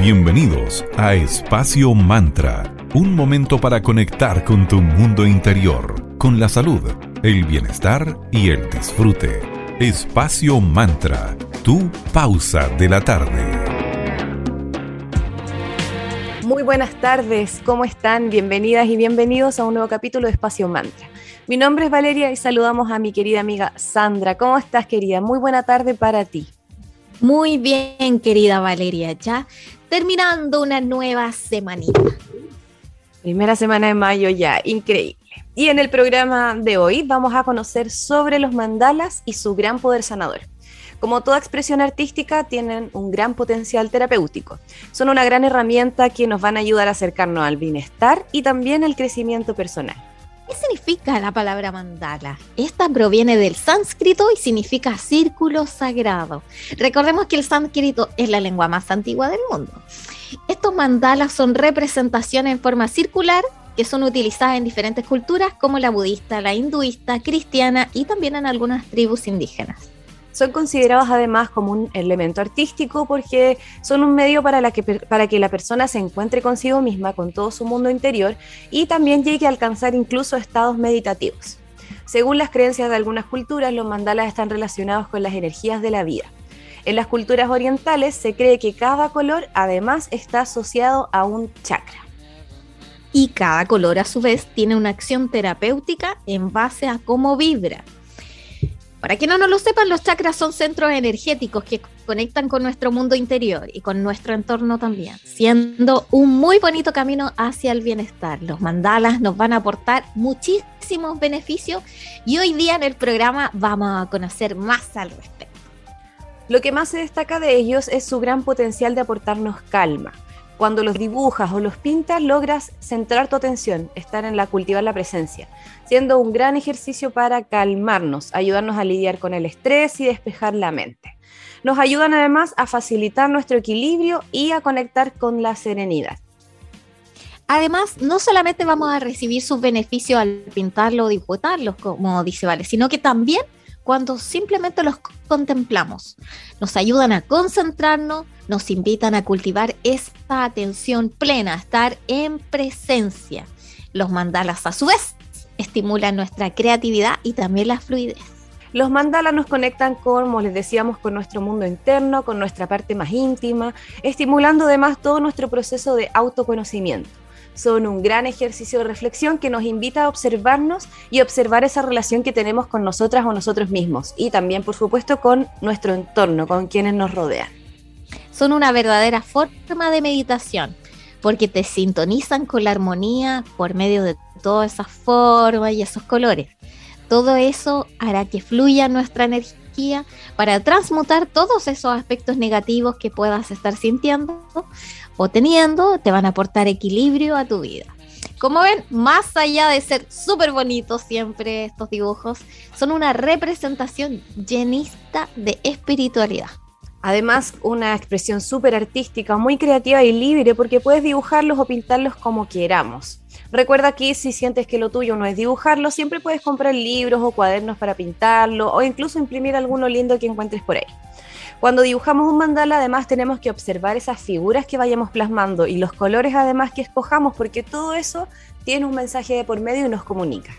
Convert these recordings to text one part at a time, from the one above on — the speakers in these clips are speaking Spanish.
Bienvenidos a Espacio Mantra, un momento para conectar con tu mundo interior, con la salud, el bienestar y el disfrute. Espacio Mantra, tu pausa de la tarde. Muy buenas tardes, ¿cómo están? Bienvenidas y bienvenidos a un nuevo capítulo de Espacio Mantra. Mi nombre es Valeria y saludamos a mi querida amiga Sandra. ¿Cómo estás, querida? Muy buena tarde para ti. Muy bien, querida Valeria, ya terminando una nueva semanita. Primera semana de mayo ya, increíble. Y en el programa de hoy vamos a conocer sobre los mandalas y su gran poder sanador. Como toda expresión artística, tienen un gran potencial terapéutico. Son una gran herramienta que nos van a ayudar a acercarnos al bienestar y también al crecimiento personal. ¿Qué significa la palabra mandala? Esta proviene del sánscrito y significa círculo sagrado. Recordemos que el sánscrito es la lengua más antigua del mundo. Estos mandalas son representaciones en forma circular que son utilizadas en diferentes culturas como la budista, la hinduista, cristiana y también en algunas tribus indígenas son considerados además como un elemento artístico porque son un medio para, que la persona se encuentre consigo misma, con todo su mundo interior y también llegue a alcanzar incluso estados meditativos. Según las creencias de algunas culturas, los mandalas están relacionados con las energías de la vida. En las culturas orientales se cree que cada color además está asociado a un chakra. Y cada color a su vez tiene una acción terapéutica en base a cómo vibra. Para quienes no lo sepan, los chakras son centros energéticos que conectan con nuestro mundo interior y con nuestro entorno también, siendo un muy bonito camino hacia el bienestar. Los mandalas nos van a aportar muchísimos beneficios y hoy día en el programa vamos a conocer más al respecto. Lo que más se destaca de ellos es su gran potencial de aportarnos calma, cuando los dibujas o los pintas, logras centrar tu atención, estar en la cultivar la presencia, siendo un gran ejercicio para calmarnos, ayudarnos a lidiar con el estrés y despejar la mente. Nos ayudan además a facilitar nuestro equilibrio y a conectar con la serenidad. Además, no solamente vamos a recibir sus beneficios al pintarlo o dibujarlos, como dice Vale, sino que también cuando simplemente los contemplamos. Nos ayudan a concentrarnos, nos invitan a cultivar esta atención plena, a estar en presencia. Los mandalas a su vez estimulan nuestra creatividad y también la fluidez. Los mandalas nos conectan, como les decíamos, con nuestro mundo interno, con nuestra parte más íntima, estimulando además todo nuestro proceso de autoconocimiento son un gran ejercicio de reflexión que nos invita a observarnos y observar esa relación que tenemos con nosotras o nosotros mismos y también, por supuesto, con nuestro entorno, con quienes nos rodean. Son una verdadera forma de meditación porque te sintonizan con la armonía por medio de todas esas formas y esos colores. Todo eso hará que fluya nuestra energía para transmutar todos esos aspectos negativos que puedas estar sintiendo o teniendo, te van a aportar equilibrio a tu vida. Como ven, más allá de ser súper bonitos siempre estos dibujos, son una representación llenista de espiritualidad. Además, una expresión súper artística, muy creativa y libre, porque puedes dibujarlos o pintarlos como queramos. Recuerda que si sientes que lo tuyo no es dibujarlo, siempre puedes comprar libros o cuadernos para pintarlo o incluso imprimir alguno lindo que encuentres por ahí. Cuando dibujamos un mandala, además tenemos que observar esas figuras que vayamos plasmando y los colores además que escojamos, porque todo eso tiene un mensaje de por medio y nos comunica.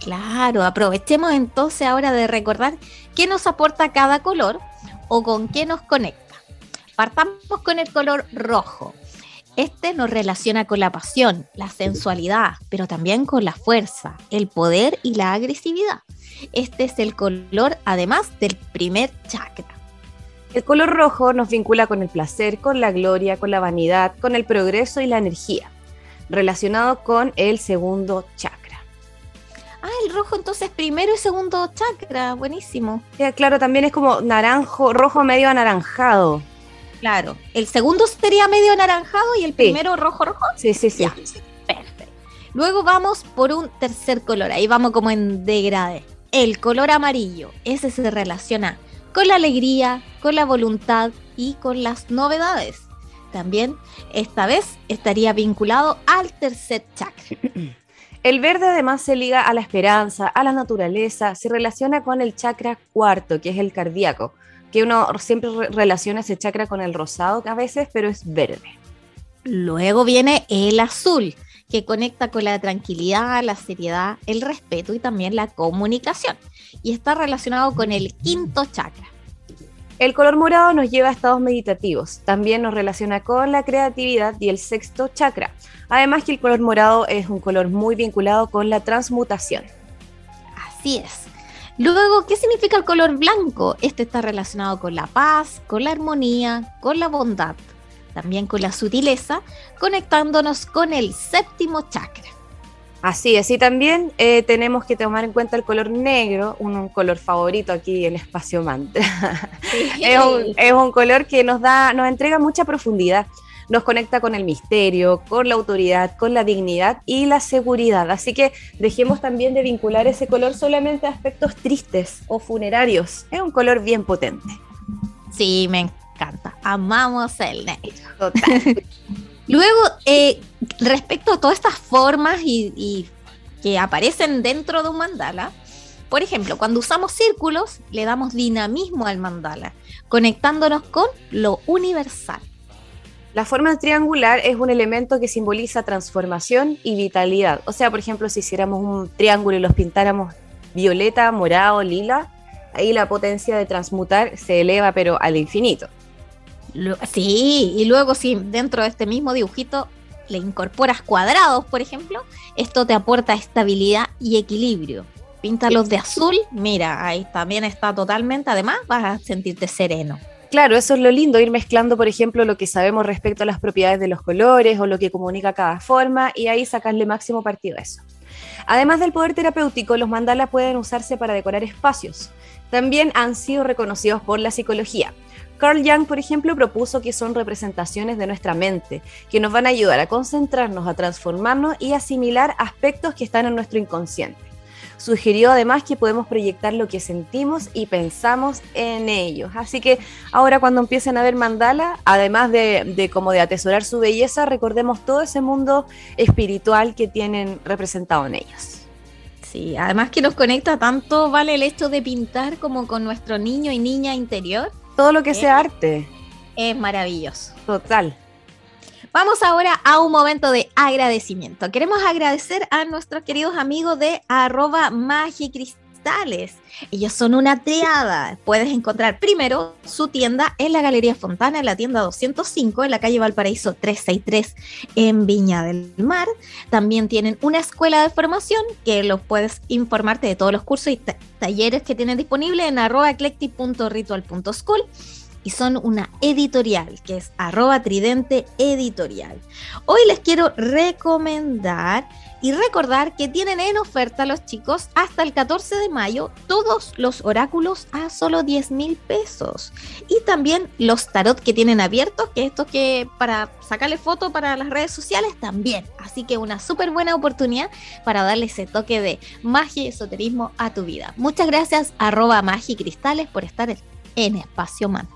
Claro, aprovechemos entonces ahora de recordar qué nos aporta cada color o con qué nos conecta. Partamos con el color rojo. Este nos relaciona con la pasión, la sensualidad, pero también con la fuerza, el poder y la agresividad. Este es el color además del primer chakra. El color rojo nos vincula con el placer, con la gloria, con la vanidad, con el progreso y la energía, relacionado con el segundo chakra. El rojo entonces primero y segundo chakra, buenísimo. claro, también es como naranjo, rojo medio anaranjado. Claro, el segundo sería medio anaranjado y el primero rojo rojo. Sí, sí, sí. perfecto. Luego vamos por un tercer color, ahí vamos como en degrade. El color amarillo, ese se relaciona con la alegría, con la voluntad y con las novedades. También esta vez estaría vinculado al tercer chakra. El verde además se liga a la esperanza, a la naturaleza, se relaciona con el chakra cuarto, que es el cardíaco, que uno siempre relaciona ese chakra con el rosado a veces, pero es verde. Luego viene el azul, que conecta con la tranquilidad, la seriedad, el respeto y también la comunicación. Y está relacionado con el quinto chakra. El color morado nos lleva a estados meditativos. También nos relaciona con la creatividad y el sexto chakra. Además que el color morado es un color muy vinculado con la transmutación. Así es. Luego, ¿qué significa el color blanco? Este está relacionado con la paz, con la armonía, con la bondad, también con la sutileza, conectándonos con el séptimo chakra. Así es, y también eh, tenemos que tomar en cuenta el color negro, un, color favorito aquí en espacio mantra. es, un, es, un, color que nos da, nos entrega mucha profundidad nos conecta con el misterio, con la autoridad, con la dignidad y la seguridad. Así que dejemos también de vincular ese color solamente a aspectos tristes o funerarios. Es un color bien potente. Sí, me encanta. Amamos el negro. Total. Luego, eh, respecto a todas estas formas y que aparecen dentro de un mandala, por ejemplo, cuando usamos círculos, le damos dinamismo al mandala, conectándonos con lo universal. La forma triangular es un elemento que simboliza transformación y vitalidad. O sea, por ejemplo, si hiciéramos un triángulo y los pintáramos violeta, morado, lila, ahí la potencia de transmutar se eleva pero al infinito. Sí, y luego si dentro de este mismo dibujito le incorporas cuadrados, por ejemplo, esto te aporta estabilidad y equilibrio. Píntalos de azul, mira, ahí también está totalmente, además vas a sentirte sereno. Claro, eso es lo lindo, ir mezclando, por ejemplo, lo que sabemos respecto a las propiedades de los colores o lo que comunica cada forma y ahí sacarle máximo partido a eso. Además del poder terapéutico, los mandalas pueden usarse para decorar espacios. También han sido reconocidos por la psicología. Carl Jung, por ejemplo, propuso que son representaciones de nuestra mente, que nos van a ayudar a concentrarnos, a transformarnos y asimilar aspectos que están en nuestro inconsciente. Sugirió además que podemos proyectar lo que sentimos y pensamos en ellos. Así que ahora cuando empiecen a ver mandala, además de, como de atesorar su belleza, recordemos todo ese mundo espiritual que tienen representado en ellos. Sí, además que nos conecta tanto, vale el hecho de pintar como con nuestro niño y niña interior. Todo lo que sea arte. Es maravilloso. Total. Vamos ahora a un momento de agradecimiento. Queremos agradecer a nuestros queridos amigos de arroba Ellos son una triada. Puedes encontrar primero su tienda en la Galería Fontana, en la tienda 205, en la calle Valparaíso 363, en Viña del Mar. También tienen una escuela de formación que los puedes informarte de todos los cursos y talleres que tienen disponibles en arroba eclectic.ritual.school y son una editorial que es arroba tridente editorial. Hoy les quiero recomendar y recordar que tienen en oferta los chicos hasta el 14 de mayo todos los oráculos a solo 10 mil pesos. Y también los tarot que tienen abiertos, que estos que para sacarle foto para las redes sociales también. Así que una súper buena oportunidad para darle ese toque de magia y esoterismo a tu vida. Muchas gracias arroba magicristales por estar en Espacio Man.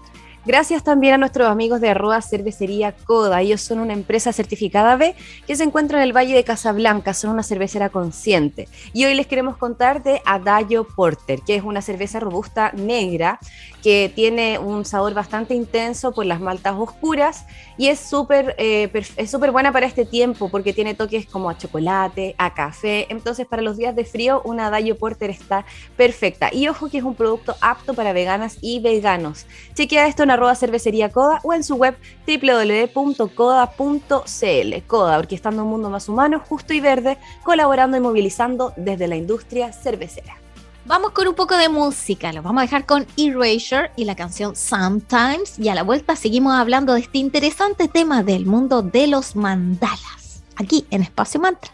Gracias también a nuestros amigos de arroba cervecería Coda. Ellos son una empresa certificada B que se encuentra en el Valle de Casablanca, son una cervecera consciente. Y hoy les queremos contar de Adagio Porter, que es una cerveza robusta negra que tiene un sabor bastante intenso por las maltas oscuras y es súper eh, es súper buena para este tiempo porque tiene toques como a chocolate, a café. Entonces para los días de frío una Adagio Porter está perfecta. Y ojo que es un producto apto para veganas y veganos. Chequea esto en arroba cervecería Coda o en su web www.coda.cl. Coda, orquestando un mundo más humano, justo y verde, colaborando y movilizando desde la industria cervecera. Vamos con un poco de música, lo vamos a dejar con Erasure y la canción Sometimes y a la vuelta seguimos hablando de este interesante tema del mundo de los mandalas, aquí en Espacio Mantra.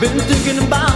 Been thinking about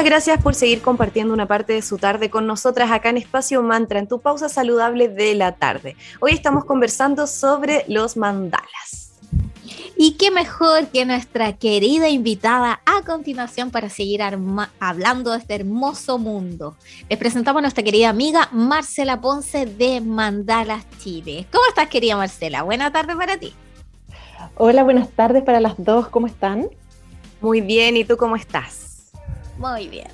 gracias por seguir compartiendo una parte de su tarde con nosotras acá en Espacio Mantra, en tu pausa saludable de la tarde. Hoy estamos conversando sobre los mandalas. Y qué mejor que nuestra querida invitada a continuación para seguir hablando de este hermoso mundo. Les presentamos a nuestra querida amiga Marcela Ponce de Mandalas Chile. ¿Cómo estás, querida Marcela? Buena tarde para ti. Hola, buenas tardes para las dos. ¿Cómo están? Muy bien, ¿y tú cómo estás? Muy bien.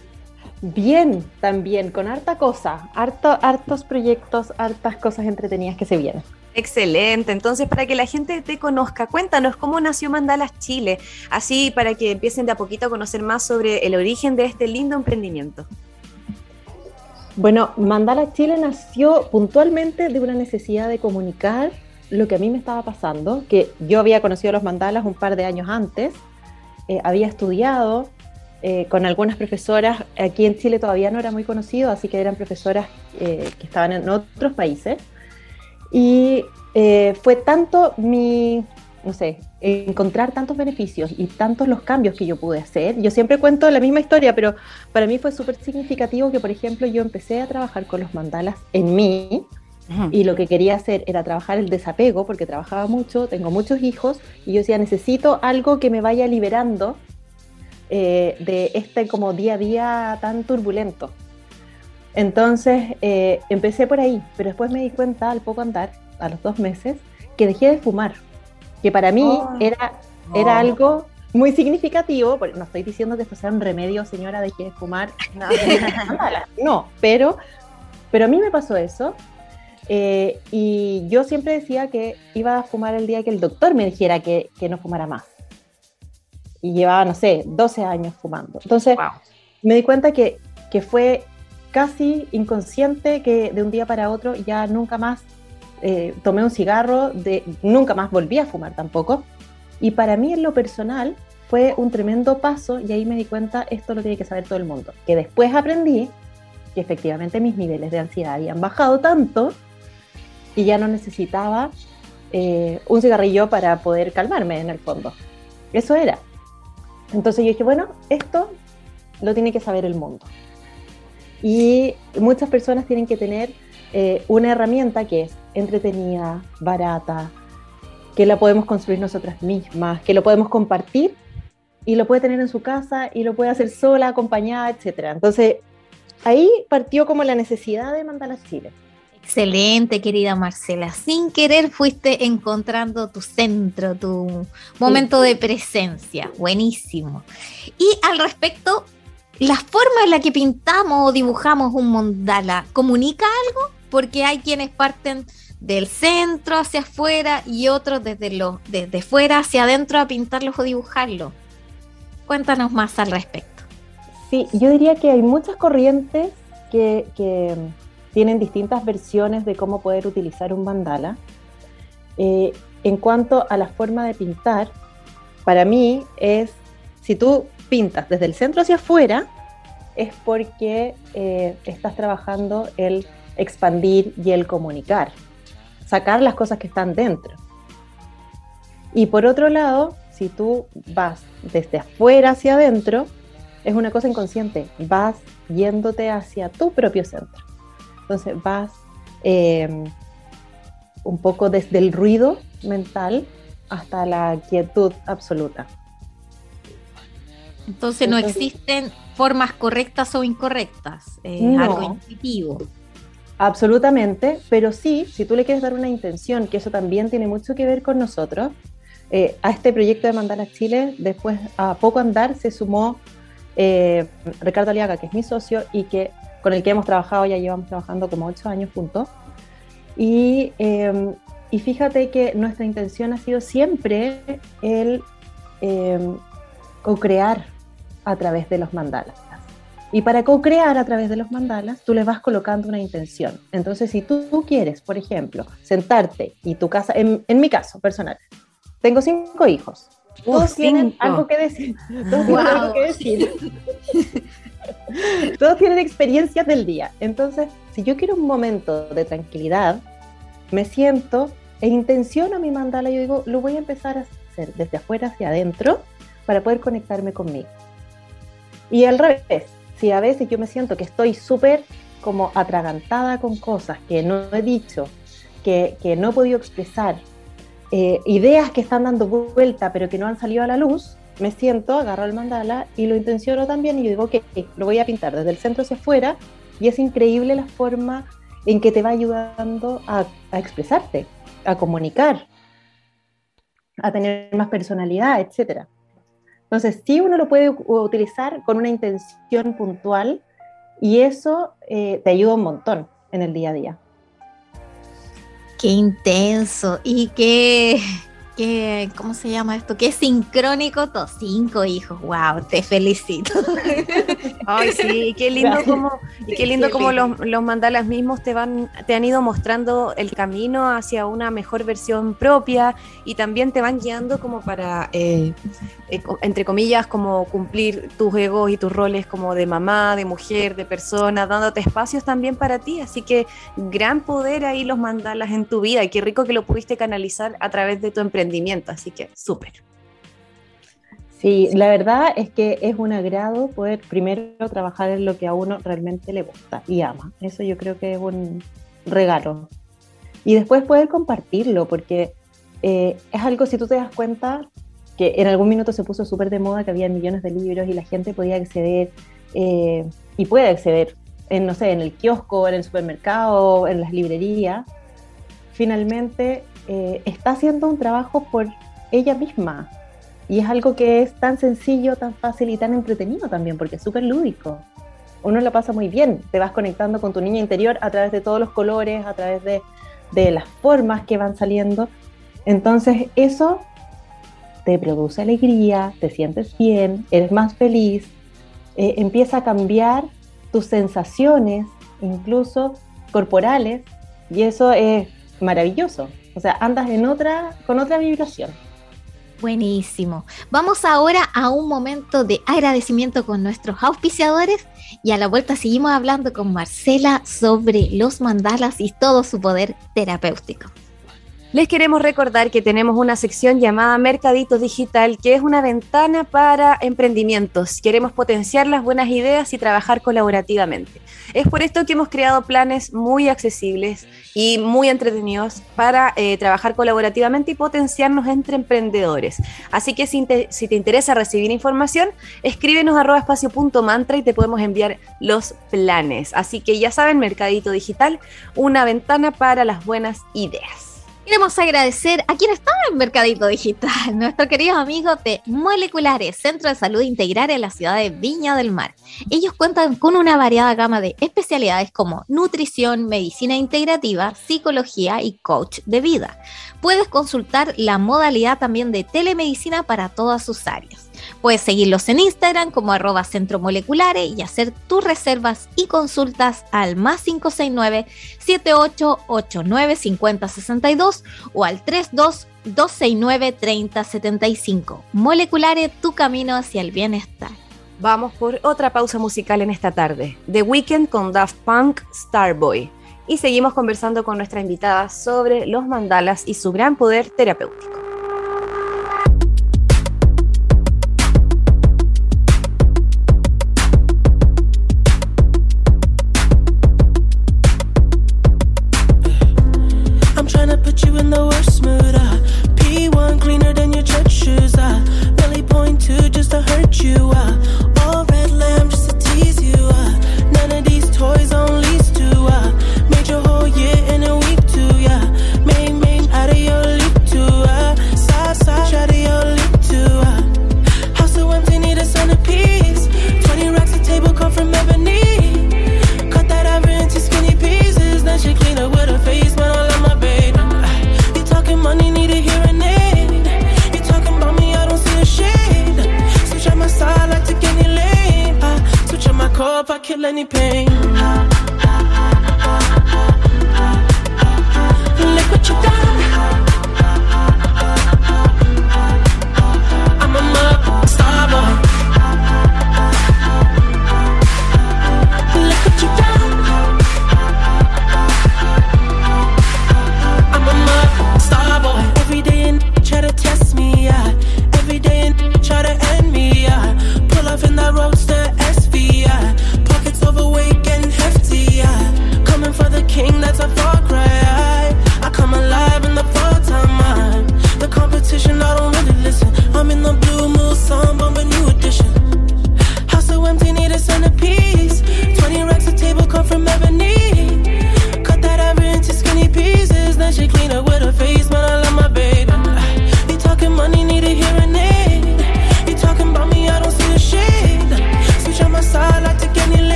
Bien, también, con harta cosa, harto, hartos proyectos, hartas cosas entretenidas que se vienen. Excelente, entonces para que la gente te conozca, cuéntanos cómo nació Mandalas Chile, así para que empiecen de a poquito a conocer más sobre el origen de este lindo emprendimiento. Bueno, Mandalas Chile nació puntualmente de una necesidad de comunicar lo que a mí me estaba pasando, que yo había conocido los mandalas un par de años antes, eh, había estudiado, eh, con algunas profesoras, aquí en Chile todavía no era muy conocido, así que eran profesoras eh, que estaban en otros países. Y eh, fue tanto mi, no sé, encontrar tantos beneficios y tantos los cambios que yo pude hacer. Yo siempre cuento la misma historia, pero para mí fue súper significativo que, por ejemplo, yo empecé a trabajar con los mandalas en mí, y lo que quería hacer era trabajar el desapego, porque trabajaba mucho, tengo muchos hijos, y yo decía, necesito algo que me vaya liberando eh, de este como día a día tan turbulento. Entonces eh, empecé por ahí, pero después me di cuenta al poco andar, a los dos meses, que dejé de fumar, que para mí oh. era, era oh. algo muy significativo, no estoy diciendo que esto sea un remedio, señora, dejé de fumar, no, pero, pero a mí me pasó eso, eh, y yo siempre decía que iba a fumar el día que el doctor me dijera que, que no fumara más y llevaba, no sé, 12 años fumando. Entonces me di cuenta que, que, fue casi inconsciente que de un día para otro ya nunca más eh, tomé un cigarro, de, nunca más volví a fumar tampoco. Y para mí en lo personal fue un tremendo paso y ahí me di cuenta, esto lo tiene que saber todo el mundo. Que después aprendí que efectivamente mis niveles de ansiedad habían bajado tanto y ya no necesitaba eh, un cigarrillo para poder calmarme en el fondo. Eso era. Entonces yo dije, bueno, esto lo tiene que saber el mundo. Y muchas personas tienen que tener eh, una herramienta que es entretenida, barata, que la podemos construir nosotras mismas, que lo podemos compartir y lo puede tener en su casa y lo puede hacer sola, acompañada, etc. Entonces, ahí partió como la necesidad de mandar a Chile. Excelente, querida Marcela. Sin querer fuiste encontrando tu centro, tu momento de presencia. Buenísimo. Y al respecto, ¿la forma en la que pintamos o dibujamos un mandala comunica algo? Porque hay quienes parten del centro hacia afuera y otros desde, lo, desde fuera hacia adentro a pintarlos o dibujarlos. Cuéntanos más al respecto. Sí, yo diría que hay muchas corrientes que tienen distintas versiones de cómo poder utilizar un mandala. Eh, en cuanto a la forma de pintar, para mí es, si tú pintas desde el centro hacia afuera, es porque eh, estás trabajando el expandir y el comunicar, sacar las cosas que están dentro. Y por otro lado, si tú vas desde afuera hacia adentro, es una cosa inconsciente, vas yéndote hacia tu propio centro. Entonces vas em, un poco desde el ruido mental hasta la quietud absoluta. Entonces, no existen formas correctas o incorrectas, es algo intuitivo. Absolutamente, pero sí, si tú le quieres dar una intención, que eso también tiene mucho que ver con nosotros, eh, a este proyecto de Mandar a Chile, después a poco andar se sumó eh, Ricardo Aliaga, que es mi socio, y que con el que hemos trabajado, ya llevamos trabajando como ocho años juntos. Y, em, y fíjate que nuestra intención ha sido siempre el eh, co-crear a través de los mandalas. Y para co-crear a través de los mandalas, tú le vas colocando una intención. Entonces, si tú, quieres, por ejemplo, sentarte y tu casa, en, en mi caso personal, tengo cinco hijos. Todos tienen algo que decir. Todos tienen algo que decir. Todos tienen experiencias del día. Entonces, si yo quiero un momento de tranquilidad, me siento e intenciono mi mandala. Yo digo, lo voy a empezar a hacer desde afuera hacia adentro para poder conectarme conmigo. Y al revés, si a veces yo me siento que estoy súper como atragantada con cosas que no he dicho, que, que no he podido expresar, eh, ideas que están dando vuelta pero que no han salido a la luz, me siento, agarro el mandala y lo intenciono también y yo digo que lo voy a pintar desde el centro hacia afuera y es increíble la forma en que te va ayudando a, expresarte, a comunicar, a tener más personalidad, etc. Entonces, sí uno lo puede utilizar con una intención puntual y eso eh, te ayuda un montón en el día a día. Qué intenso y qué qué, ¿cómo se llama esto? Qué sincrónico, todos cinco hijos, wow, te felicito. Ay, sí, qué lindo como, y qué lindo como los, los, mandalas mismos te van, te han ido mostrando el camino hacia una mejor versión propia y también te van guiando como para, eh, eh, entre comillas, como cumplir tus egos y tus roles como de mamá, de mujer, de persona, dándote espacios también para ti. Así que gran poder ahí los mandalas en tu vida y qué rico que lo pudiste canalizar a través de tu emprendimiento así que súper. Sí, la verdad es que es un agrado poder primero trabajar en lo que a uno realmente le gusta y ama. Eso yo creo que es un regalo. Y después poder compartirlo, porque eh, es algo, si tú te das cuenta, que en algún minuto se puso súper de moda, que había millones de libros y la gente podía acceder eh, y puede acceder en, no sé, en el kiosco, en el supermercado, en las librerías. Finalmente, eh, está haciendo un trabajo por ella misma. Y es algo que es tan sencillo, tan fácil y tan entretenido también, porque es súper lúdico. Uno lo pasa muy bien, te vas conectando con tu niña interior a través de todos los colores, a través de, de las formas que van saliendo. Entonces eso te produce alegría, te sientes bien, eres más feliz, eh, empieza a cambiar tus sensaciones, incluso corporales, y eso es maravilloso. O sea, andas en otra, con otra vibración. Buenísimo. Vamos ahora a un momento de agradecimiento con nuestros auspiciadores y a la vuelta seguimos hablando con Marcela sobre los mandalas y todo su poder terapéutico. Les queremos recordar que tenemos una sección llamada Mercadito Digital, que es una ventana para emprendimientos. Queremos potenciar las buenas ideas y trabajar colaborativamente. Es por esto que hemos creado planes muy accesibles y muy entretenidos para eh, trabajar colaborativamente y potenciarnos entre emprendedores. Así que si te, interesa recibir información, escríbenos a espacio.mantra y te podemos enviar los planes. Así que ya saben, Mercadito Digital, una ventana para las buenas ideas. Queremos agradecer a quien está en Mercadito Digital, nuestros queridos amigos de Moleculares, Centro de Salud Integral en la ciudad de Viña del Mar. Ellos cuentan con una variada gama de especialidades como nutrición, medicina integrativa, psicología y coach de vida. Puedes consultar la modalidad también de telemedicina para todas sus áreas. Puedes seguirlos en Instagram como arroba centro moleculares y hacer tus reservas y consultas al más 569 7889 5062 o al 32 269 3075. Moleculares, tu camino hacia el bienestar. Vamos por otra pausa musical en esta tarde. The Weekend con Daft Punk Starboy. Y seguimos conversando con nuestra invitada sobre los mandalas y su gran poder terapéutico.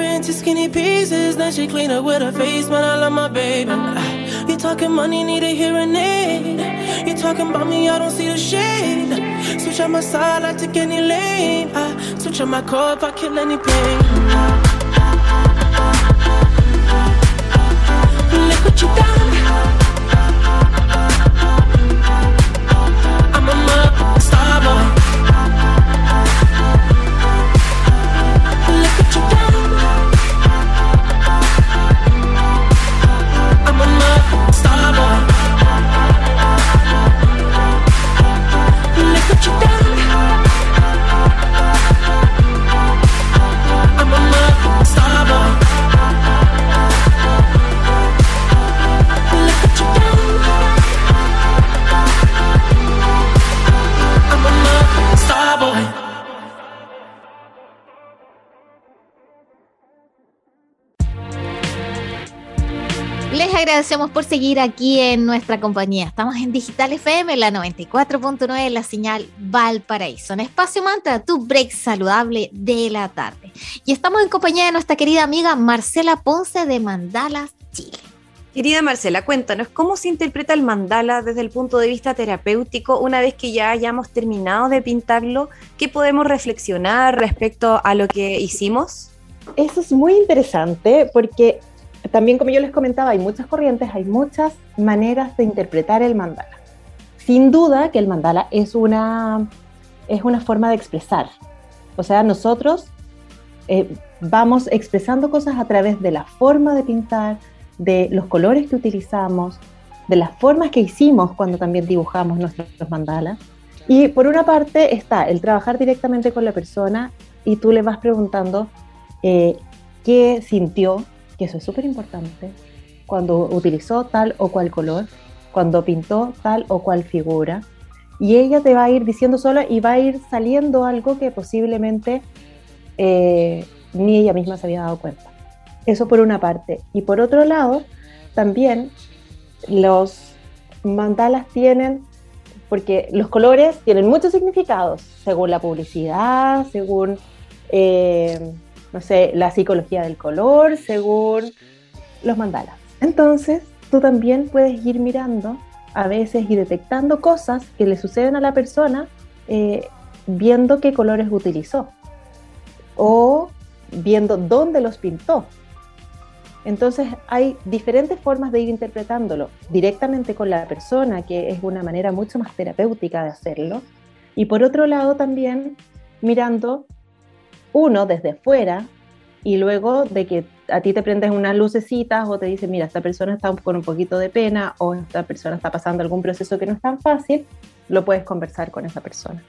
into skinny pieces. Then she clean up with her face, man. I love my baby. Ah, you talking money, need a hearing aid. You talking about me, I don't see the shade. Switch on my side, I take any lane. I switch on my car if I kill any pain. Ah, Look what you done. Agradecemos por seguir aquí en nuestra compañía. Estamos en Digital FM, la 94.9, la señal Valparaíso. En Espacio Mantra, tu break saludable de la tarde. Y estamos en compañía de nuestra querida amiga Marcela Ponce de Mandalas Chile. Querida Marcela, cuéntanos, ¿cómo se interpreta el mandala desde el punto de vista terapéutico una vez que ya hayamos terminado de pintarlo? ¿Qué podemos reflexionar respecto a lo que hicimos? Eso es muy interesante porque también como yo les comentaba, hay muchas corrientes, hay muchas maneras de interpretar el mandala. Sin duda que el mandala es una, es una forma de expresar. O sea, nosotros eh, vamos expresando cosas a través de la forma de pintar, de los colores que utilizamos, de las formas que hicimos cuando también dibujamos nuestros mandalas. Y por una parte está el trabajar directamente con la persona y tú le vas preguntando eh, qué sintió, que eso es súper importante, cuando utilizó tal o cual color, cuando pintó tal o cual figura. Y ella te va a ir diciendo sola y va a ir saliendo algo que posiblemente eh, ni ella misma se había dado cuenta. Eso por una parte. Y por otro lado, también los mandalas tienen, porque los colores tienen muchos significados, según la publicidad, según eh, no sé, la psicología del color, según los mandalas. Entonces, tú también puedes ir mirando a veces y detectando cosas que le suceden a la persona eh, viendo qué colores utilizó o viendo dónde los pintó. Entonces hay diferentes formas de ir interpretándolo directamente con la persona, que es una manera mucho más terapéutica de hacerlo. Y por otro lado también mirando uno desde fuera y luego de que a ti te prendes unas lucecitas o te dicen, mira, esta persona está con un poquito de pena o esta persona está pasando algún proceso que no es tan fácil, lo puedes conversar con esa persona.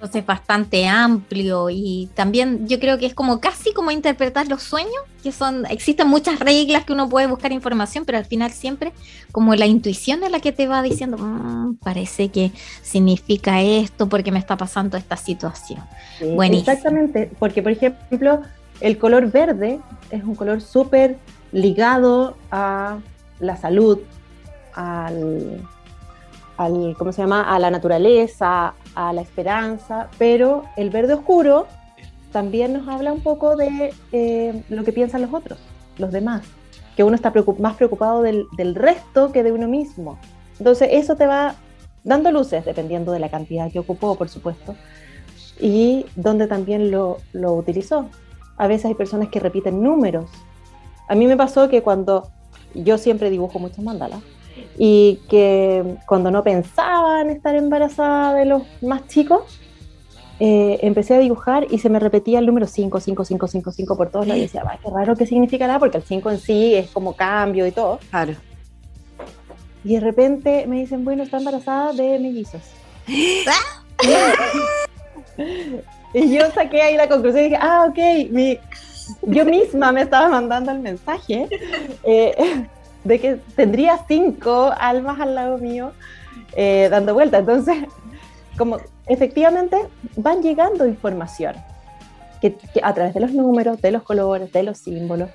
Entonces bastante amplio y también yo creo que es como casi como interpretar los sueños, que son, existen muchas reglas que uno puede buscar información, pero al final siempre como la intuición es la que te va diciendo, mm, parece que significa esto porque me está pasando esta situación. exactamente, porque por ejemplo, el color verde es un color súper ligado a la salud, al ¿cómo se llama? a la naturaleza, a la esperanza, pero el verde oscuro también nos habla un poco de eh, lo que piensan los otros, los demás, que uno está más preocupado del, resto que de uno mismo. Entonces eso te va dando luces, dependiendo de la cantidad que ocupó, por supuesto, y donde también lo, lo utilizó. A veces hay personas que repiten números. A mí me pasó que cuando yo siempre dibujo muchos mandalas, y que cuando no pensaba en estar embarazada de los más chicos, eh, empecé a dibujar y se me repetía el número 5, 5, 5, 5, 5 por todos lados. Y decía, qué raro qué significará, porque el 5 en sí es como cambio y todo. Claro. Y de repente me dicen, bueno, está embarazada de mellizos. y yo saqué ahí la conclusión y dije, ah, ok, mi, yo misma me estaba mandando el mensaje. Eh, de que tendría cinco almas al lado mío eh, dando vuelta. Entonces, como efectivamente van llegando información que, a través de los números, de los colores, de los símbolos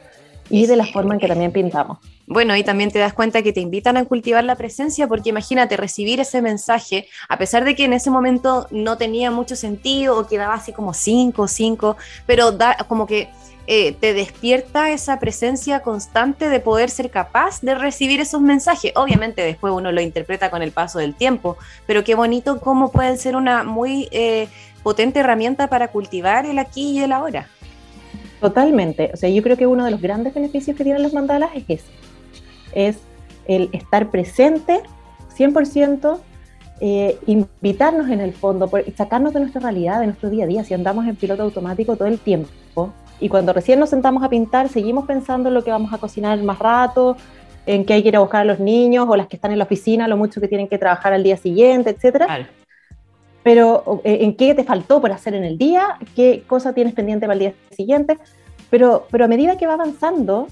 y de la forma en que también pintamos. Bueno, y también te das cuenta que te invitan a cultivar la presencia, porque imagínate recibir ese mensaje, a pesar de que en ese momento no tenía mucho sentido o quedaba así como cinco, cinco, pero da como que eh, te despierta esa presencia constante de poder ser capaz de recibir esos mensajes. Obviamente después uno lo interpreta con el paso del tiempo, pero qué bonito cómo pueden ser una muy eh, potente herramienta para cultivar el aquí y el ahora. Totalmente. O sea, yo creo que uno de los grandes beneficios que tienen los mandalas es ese. Es el estar presente 100%, eh, invitarnos en el fondo, sacarnos de nuestra realidad, de nuestro día a día. Si andamos en piloto automático todo el tiempo, y cuando recién nos sentamos a pintar, seguimos pensando en lo que vamos a cocinar más rato, en qué hay que ir a buscar a los niños o las que están en la oficina, lo mucho que tienen que trabajar al día siguiente, etcétera. Pero eh, en qué te faltó por hacer en el día, qué cosa tienes pendiente para el día siguiente. Pero, pero a medida que va avanzando,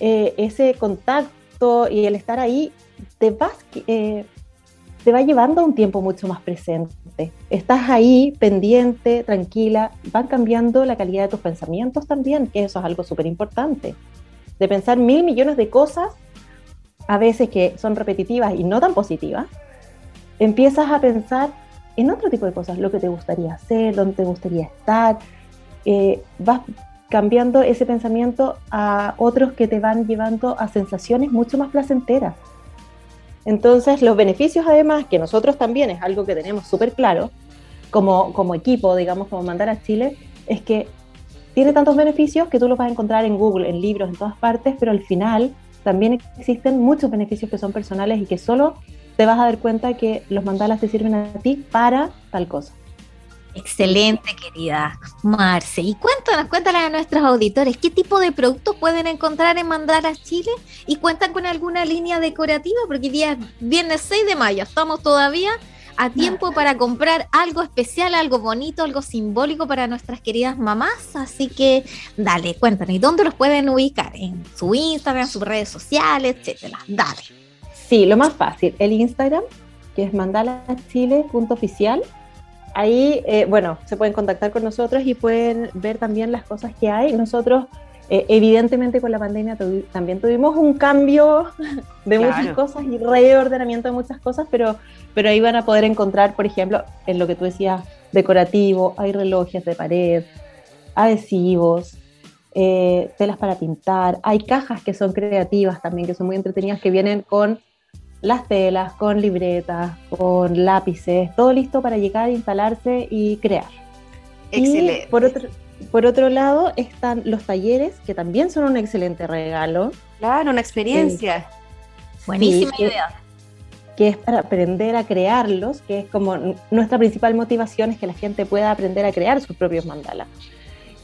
eh, ese contacto y el estar ahí, te vas eh, te va llevando a un tiempo mucho más presente. Estás ahí pendiente, tranquila, van cambiando la calidad de tus pensamientos también, que eso es algo súper importante. De pensar mil millones de cosas a veces que son repetitivas y no tan positivas, empiezas a pensar en otro tipo de cosas, lo que te gustaría hacer, dónde te gustaría estar. Eh, vas cambiando ese pensamiento a otros que te van llevando a sensaciones mucho más placenteras. Entonces, los beneficios además, que nosotros también es algo que tenemos súper claro, como, como equipo, digamos, como mandar a Chile, es que tiene tantos beneficios que tú los vas a encontrar en Google, en libros, en todas partes, pero al final también existen muchos beneficios que son personales y que solo te vas a dar cuenta que los mandalas te sirven a ti para tal cosa. Excelente, querida Marce. Y cuéntanos, cuéntanos a nuestros auditores, ¿qué tipo de productos pueden encontrar en Mandalas Chile? ¿Y cuentan con alguna línea decorativa? Porque día viernes 6 de mayo, estamos todavía a tiempo para comprar algo especial, algo bonito, algo simbólico para nuestras queridas mamás. Así que dale, cuéntanos, ¿y dónde los pueden ubicar? En su Instagram, sus redes sociales, etcétera. Dale. Sí, lo más fácil, el Instagram, que es mandalachile.oficial ahí, eh, bueno, se pueden contactar con nosotros y pueden ver también las cosas que hay. Nosotros, eh, evidentemente, con la pandemia también tuvimos un cambio de muchas cosas y reordenamiento de muchas cosas, pero, pero ahí van a poder encontrar, por ejemplo, en lo que tú decías, decorativo, hay relojes de pared, adhesivos, eh, telas para pintar, hay cajas que son creativas también, que son muy entretenidas, que vienen con las telas, con libretas, con lápices, todo listo para llegar, instalarse y crear. Excelente. por otro, por otro lado están los talleres, que también son un excelente regalo. Claro, una experiencia. Buenísima idea. Que, es para aprender a crearlos, que es como nuestra principal motivación es que la gente pueda aprender a crear sus propios mandalas.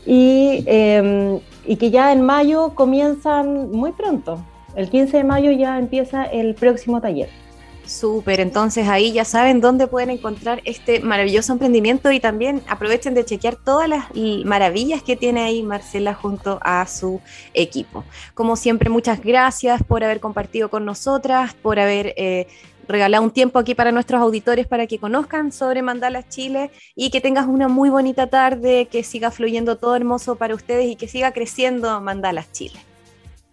Y, em, y que ya en mayo comienzan muy pronto, el 15 de mayo ya empieza el próximo taller. Súper, entonces ahí ya saben dónde pueden encontrar este maravilloso emprendimiento y también aprovechen de chequear todas las maravillas que tiene ahí Marcela junto a su equipo. Como siempre, muchas gracias por haber compartido con nosotras, por haber eh, regalado un tiempo aquí para nuestros auditores para que conozcan sobre Mandalas Chile y que tengas una muy bonita tarde, que siga fluyendo todo hermoso para ustedes y que siga creciendo Mandalas Chile.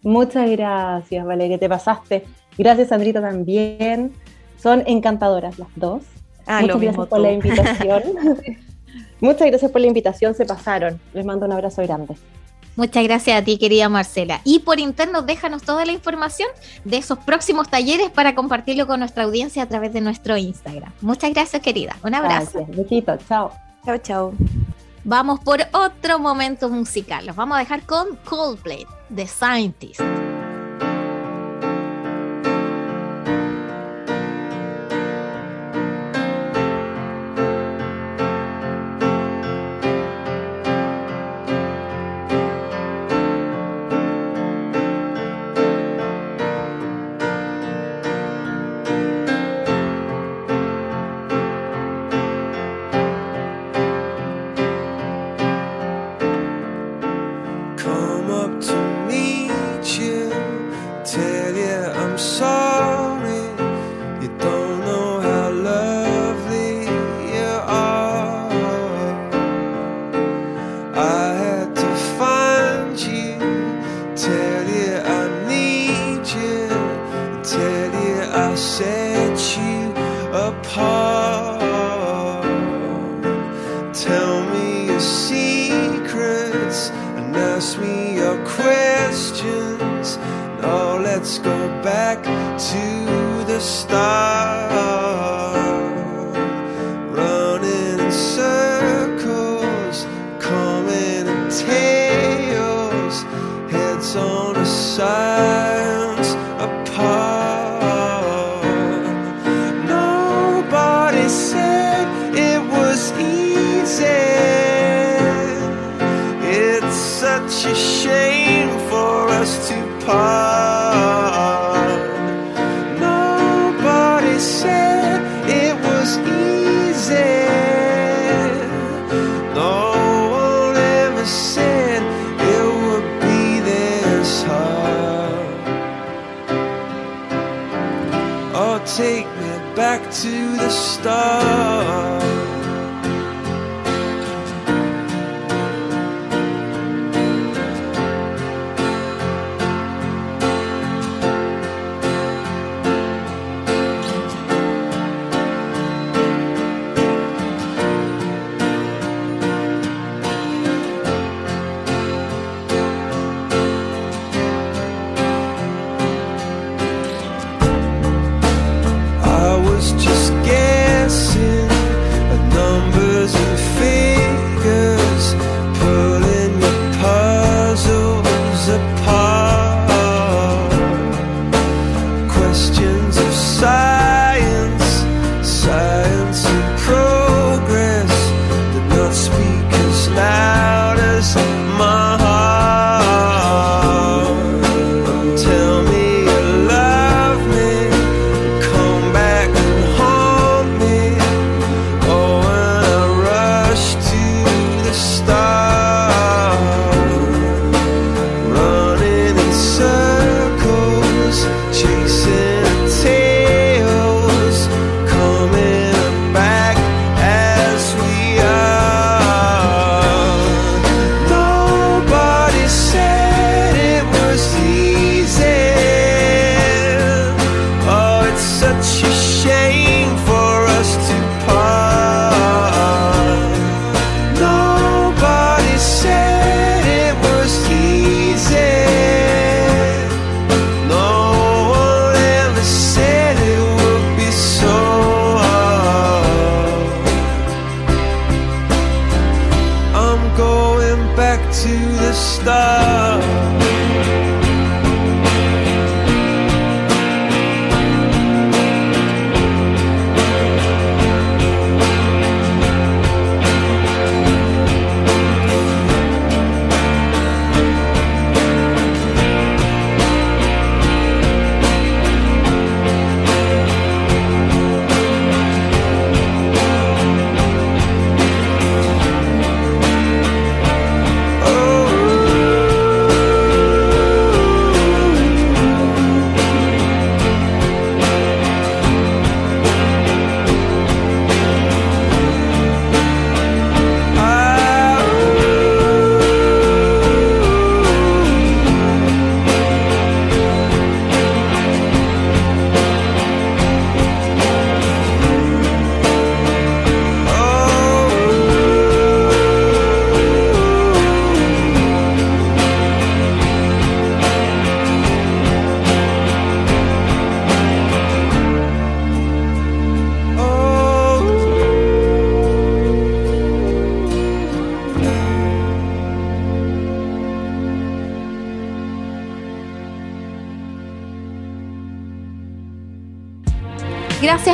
Muchas gracias, Valeria, te pasaste. Gracias, Sandrita, también. Son encantadoras las dos. Ah, Muchas gracias por la invitación. Muchas gracias por la invitación, se pasaron. Les mando un abrazo grande. Muchas gracias a ti, querida Marcela. Y por interno, déjanos toda la información de esos próximos talleres para compartirlo con nuestra audiencia a través de nuestro Instagram. Muchas gracias, querida. Un abrazo. Gracias. Besito. Chao. Chao, chao. Vamos por otro momento musical. Los vamos a dejar con Coldplay, The Scientist. ask me your questions. No, let's go back to the start.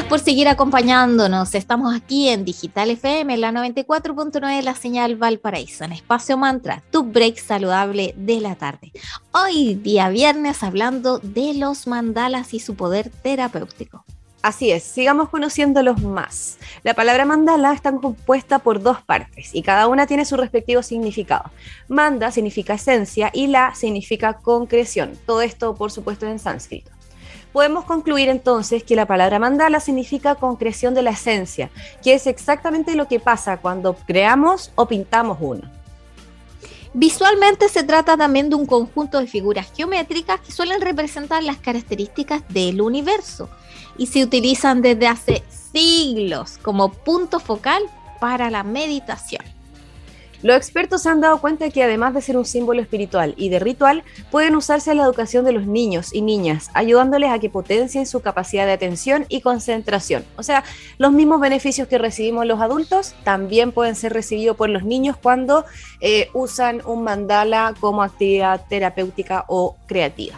Por seguir acompañándonos. Estamos aquí en Digital FM, la 94.9 la señal Valparaíso, en Espacio Mantra, tu break saludable de la tarde. Hoy, día viernes, hablando de los mandalas y su poder terapéutico. Así es, sigamos conociéndolos más. La palabra mandala está compuesta por dos partes y cada una tiene su respectivo significado. Manda significa esencia y la significa concreción. Todo esto, por supuesto, en sánscrito. Podemos concluir entonces que la palabra mandala significa concreción de la esencia, que es exactamente lo que pasa cuando creamos o pintamos uno. Visualmente se trata también de un conjunto de figuras geométricas que suelen representar las características del universo y se utilizan desde hace siglos como punto focal para la meditación. Los expertos se han dado cuenta que además de ser un símbolo espiritual y de ritual, pueden usarse en la educación de los niños y niñas, ayudándoles a que potencien su capacidad de atención y concentración. O sea, los mismos beneficios que recibimos los adultos también pueden ser recibidos por los niños cuando eh, usan un mandala como actividad terapéutica o creativa.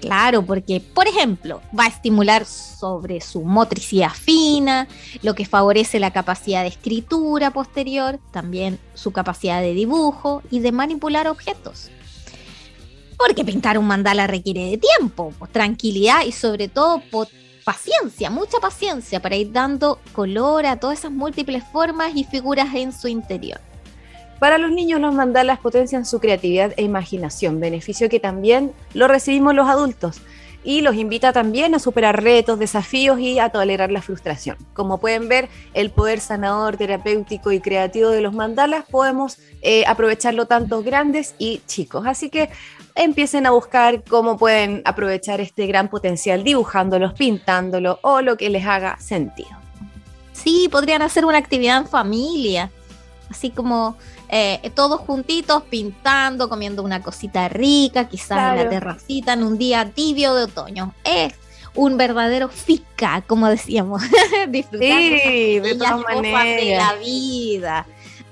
Claro, porque, por ejemplo, va a estimular sobre su motricidad fina, lo que favorece la capacidad de escritura posterior, también su capacidad de dibujo y de manipular objetos. Porque pintar un mandala requiere de tiempo, pues, tranquilidad y sobre todo paciencia, mucha paciencia para ir dando color a todas esas múltiples formas y figuras en su interior. Para los niños los mandalas potencian su creatividad e imaginación, beneficio que también lo recibimos los adultos y los invita también a superar retos, desafíos y a tolerar la frustración. Como pueden ver, el poder sanador, terapéutico y creativo de los mandalas podemos eh, aprovecharlo tanto grandes y chicos. Así que empiecen a buscar cómo pueden aprovechar este gran potencial dibujándolos, pintándolos o lo que les haga sentido. Sí, podrían hacer una actividad en familia, así como eh, todos juntitos pintando, comiendo una cosita rica, quizás en la terracita en un día tibio de otoño. Es un verdadero fica, como decíamos, disfrutar de, de, de la vida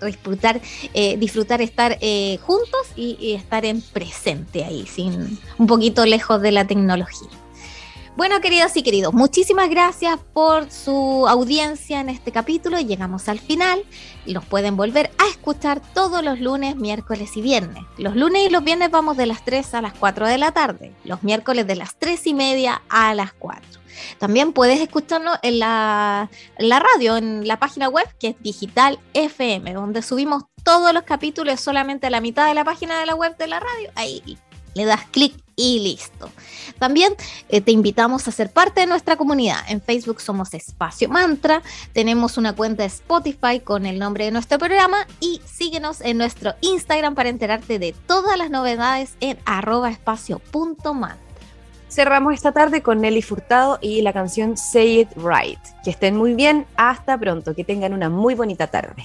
disfrutar, eh, disfrutar estar eh, juntos y, y, estar en presente ahí, sin un poquito lejos de la tecnología. Bueno, queridos y queridos, muchísimas gracias por su audiencia en este capítulo. Llegamos al final. Los pueden volver a escuchar todos los lunes, miércoles y viernes. Los lunes y los viernes vamos de las 3 a las 4 de la tarde. Los miércoles de las 3 y media a las 4. También puedes escucharnos en la, en la radio, en la página web que es Digital FM, donde subimos todos los capítulos solamente a la mitad de la página de la web de la radio. Ahí le das clic y listo. También eh, te invitamos a ser parte de nuestra comunidad. En Facebook somos Espacio Mantra, tenemos una cuenta de Spotify con el nombre de nuestro programa y síguenos en nuestro Instagram para enterarte de todas las novedades en arroba espacio.mantra. Cerramos esta tarde con Nelly Furtado y la canción Say It Right. Que estén muy bien, hasta pronto, que tengan una muy bonita tarde.